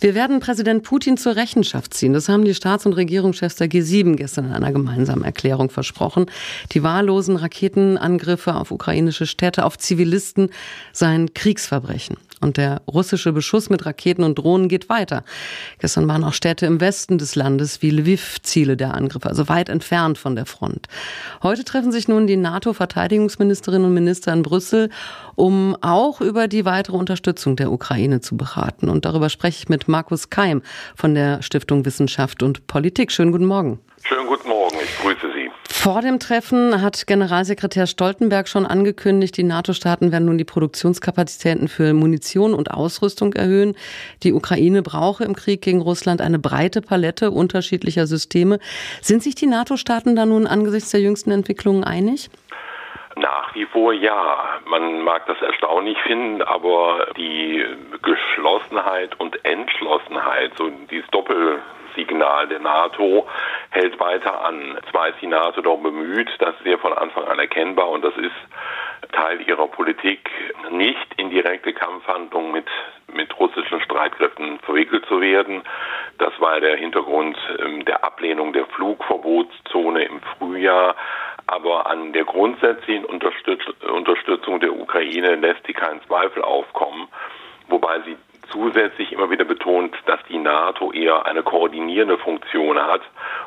Wir werden Präsident Putin zur Rechenschaft ziehen. Das haben die Staats- und Regierungschefs der G7 gestern in einer gemeinsamen Erklärung versprochen. Die wahllosen Raketenangriffe auf ukrainische Städte, auf Zivilisten seien Kriegsverbrechen. Und der russische Beschuss mit Raketen und Drohnen geht weiter. Gestern waren auch Städte im Westen des Landes wie Lviv Ziele der Angriffe, also weit entfernt von der Front. Heute treffen sich nun die NATO-Verteidigungsministerinnen und Minister in Brüssel, um auch über die weitere Unterstützung der Ukraine zu beraten. Und darüber spreche ich mit Markus Keim von der Stiftung Wissenschaft und Politik. Schönen guten Morgen. Schönen guten Morgen, ich grüße Sie. Vor dem Treffen hat Generalsekretär Stoltenberg schon angekündigt, die NATO-Staaten werden nun die Produktionskapazitäten für Munition und Ausrüstung erhöhen. Die Ukraine brauche im Krieg gegen Russland eine breite Palette unterschiedlicher Systeme. Sind sich die NATO-Staaten da nun angesichts der jüngsten Entwicklungen einig? Nach wie vor ja. Man mag das erstaunlich finden, aber die Geschlossenheit und Entschlossenheit, so dieses Doppelsignal der NATO hält weiter an. Zwar ist die NATO doch bemüht, das ist ja von Anfang an erkennbar und das ist Teil ihrer Politik, nicht in direkte Kampfhandlungen mit, mit russischen Streitkräften verwickelt zu werden. Das war der Hintergrund ähm, der Ablehnung der Flugverbotszone im Frühjahr. Aber an der grundsätzlichen Unterstützung der Ukraine lässt sie keinen Zweifel aufkommen, wobei sie zusätzlich immer wieder betont, dass die NATO eher eine koordinierende Funktion hat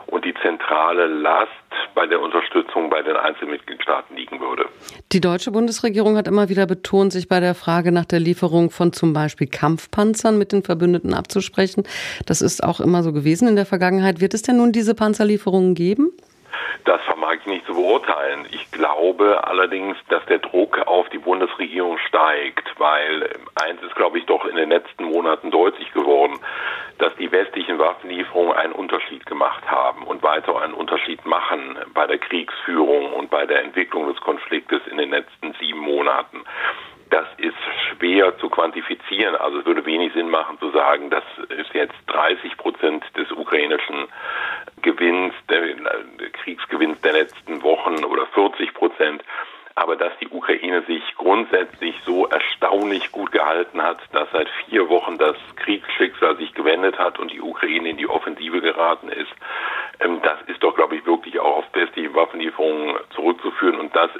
und die zentrale Last bei der Unterstützung bei den Einzelmitgliedstaaten liegen würde. Die deutsche Bundesregierung hat immer wieder betont, sich bei der Frage nach der Lieferung von zum Beispiel Kampfpanzern mit den Verbündeten abzusprechen. Das ist auch immer so gewesen in der Vergangenheit. Wird es denn nun diese Panzerlieferungen geben? Das vermag ich nicht zu beurteilen. Ich glaube allerdings, dass der Druck auf die Bundesregierung steigt, weil eins ist, glaube ich, doch in den letzten Monaten deutlich geworden, dass die westlichen Waffenlieferungen einen Unterschied gemacht haben und weiter einen Unterschied machen bei der Kriegsführung und bei der Entwicklung des Konfliktes in den letzten sieben Monaten. Das ist schwer zu quantifizieren. Also es würde wenig Sinn machen zu sagen, das ist jetzt 30 Prozent des ukrainischen Gewinns, der, der Kriegsgewinns der letzten Wochen oder 40 Prozent. Aber dass die Ukraine sich grundsätzlich so erstaunlich gut gehalten hat, dass seit vier Wochen das Kriegsschicksal sich gewendet hat und die Ukraine in die Offensive geraten ist, ähm, das ist doch, glaube ich, wirklich auch auf westliche Waffenlieferungen zurückzuführen. Und das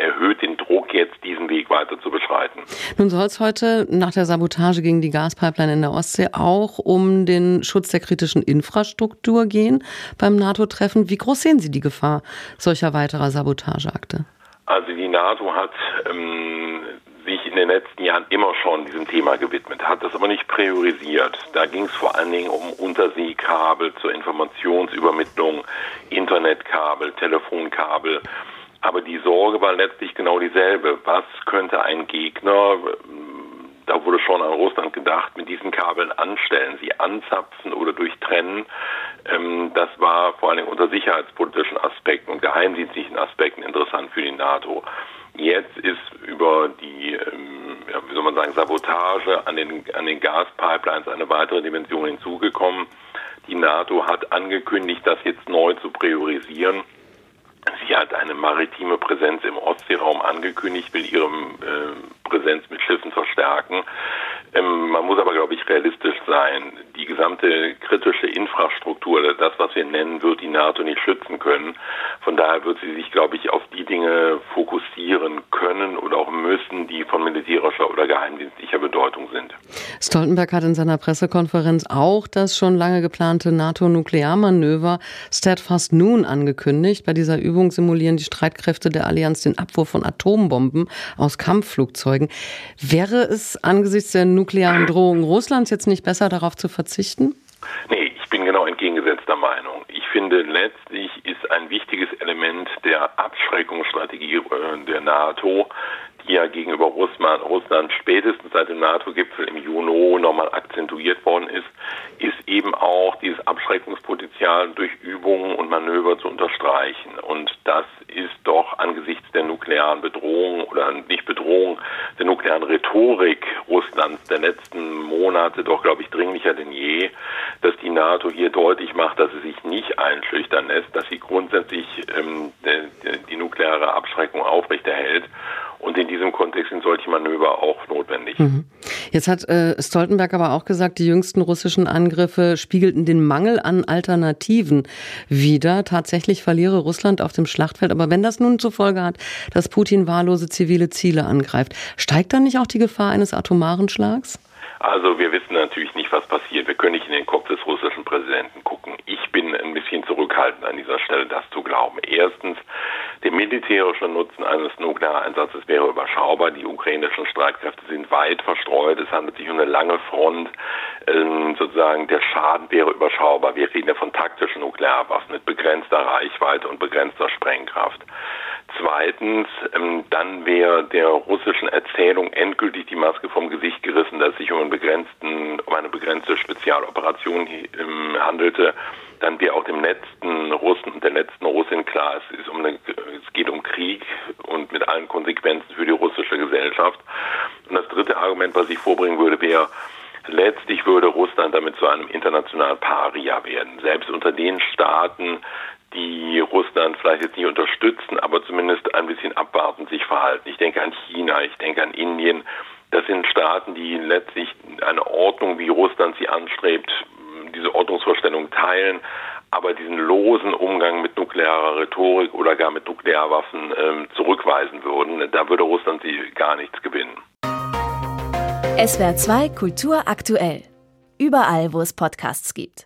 erhöht den Druck, jetzt diesen Weg weiter zu beschreiten. Nun soll es heute nach der Sabotage gegen die Gaspipeline in der Ostsee auch um den Schutz der kritischen Infrastruktur gehen beim NATO-Treffen. Wie groß sehen Sie die Gefahr solcher weiterer Sabotageakte? Also die NATO hat ähm, sich in den letzten Jahren immer schon diesem Thema gewidmet, hat das aber nicht priorisiert. Da ging es vor allen Dingen um Unterseekabel zur Informationsübermittlung, Internetkabel, Telefonkabel. Aber die Sorge war letztlich genau dieselbe. Was könnte ein Gegner, da wurde schon an Russland gedacht, mit diesen Kabeln anstellen, sie anzapfen oder durchtrennen? Ähm, das war vor allem unter sicherheitspolitischen Aspekten und geheimdienstlichen Aspekten interessant für die NATO. Jetzt ist über die, ähm, wie soll man sagen, Sabotage an den, an den Gaspipelines eine weitere Dimension hinzugekommen. Die NATO hat angekündigt, das jetzt neu zu priorisieren. Sie hat eine maritime Präsenz im Ostseeraum angekündigt, will ihre äh, Präsenz mit Schiffen verstärken. Ähm, man muss aber, glaube ich, realistisch sein. Die gesamte kritische Infrastruktur, das, was wir nennen, wird die NATO nicht schützen können. Von daher wird sie sich, glaube ich, auf die Dinge fokussieren können oder auch müssen, die von militärischer oder geheimdienstlicher Bedeutung sind. Stoltenberg hat in seiner Pressekonferenz auch das schon lange geplante NATO-Nuklearmanöver Steadfast Noon angekündigt. Bei dieser Übung simulieren die Streitkräfte der Allianz den Abwurf von Atombomben aus Kampfflugzeugen. Wäre es angesichts der nuklearen Drohung Russlands jetzt nicht besser, darauf zu verzichten? Nee, genau entgegengesetzter Meinung. Ich finde, letztlich ist ein wichtiges Element der Abschreckungsstrategie äh, der NATO, die ja gegenüber Russland, Russland spätestens seit dem NATO-Gipfel im Juni nochmal akzentuiert worden ist, ist eben auch dieses Abschreckungspotenzial durch Übungen und Manöver zu unterstreichen. Und das ist doch angesichts der nuklearen Bedrohung oder nicht Bedrohung, der nuklearen Rhetorik Russlands der letzten Monate doch, glaube ich, dringlicher denn je, dass die NATO hier deutlich macht, dass sie sich nicht einschüchtern lässt, dass sie grundsätzlich ähm, die, nukleare Abschreckung aufrechterhält und in diesem Kontext sind solche Manöver auch notwendig. Mhm. Jetzt hat äh, Stoltenberg aber auch gesagt, die jüngsten russischen Angriffe spiegelten den Mangel an Alternativen wider. Tatsächlich verliere Russland auf dem Schlachtfeld. Aber wenn das nun zur Folge hat, dass Putin wahllose zivile Ziele angreift, steigt dann nicht auch die Gefahr eines atomaren Schlags? Also wir wissen natürlich nicht, was passiert. Wir können nicht in den Kopf des russischen Präsidenten gucken. Ich bin ein bisschen zurückhaltend an dieser Stelle, das zu glauben. Erstens, der militärische Nutzen eines Nukleareinsatzes wäre überschaubar. Die ukrainischen Streitkräfte sind weit verstreut. Es handelt sich um eine lange Front. Ähm, sozusagen der Schaden wäre überschaubar. Wir reden ja von taktischen Nuklearwaffen mit begrenzter Reichweite und begrenzter Sprengkraft. Zweitens, ähm, dann wäre der russischen Erzählung endgültig die Maske vom Gesicht gerissen, dass es sich um, um eine begrenzte Spezialoperation ähm, handelte. Dann wäre auch dem letzten Russen und der letzten Russin klar, es, um eine, es geht um Krieg und mit allen Konsequenzen für die russische Gesellschaft. Und das dritte Argument, was ich vorbringen würde, wäre, letztlich würde Russland damit zu einem internationalen Paria werden. Selbst unter den Staaten, die Russland vielleicht jetzt nicht unterstützen, aber zumindest ein bisschen abwartend sich verhalten. Ich denke an China, ich denke an Indien. Das sind Staaten, die letztlich eine Ordnung, wie Russland sie anstrebt, diese Ordnungsvorstellung teilen, aber diesen losen Umgang mit nuklearer Rhetorik oder gar mit Nuklearwaffen äh, zurückweisen würden. Da würde Russland sie gar nichts gewinnen. SWR 2 Kultur aktuell. Überall, wo es Podcasts gibt.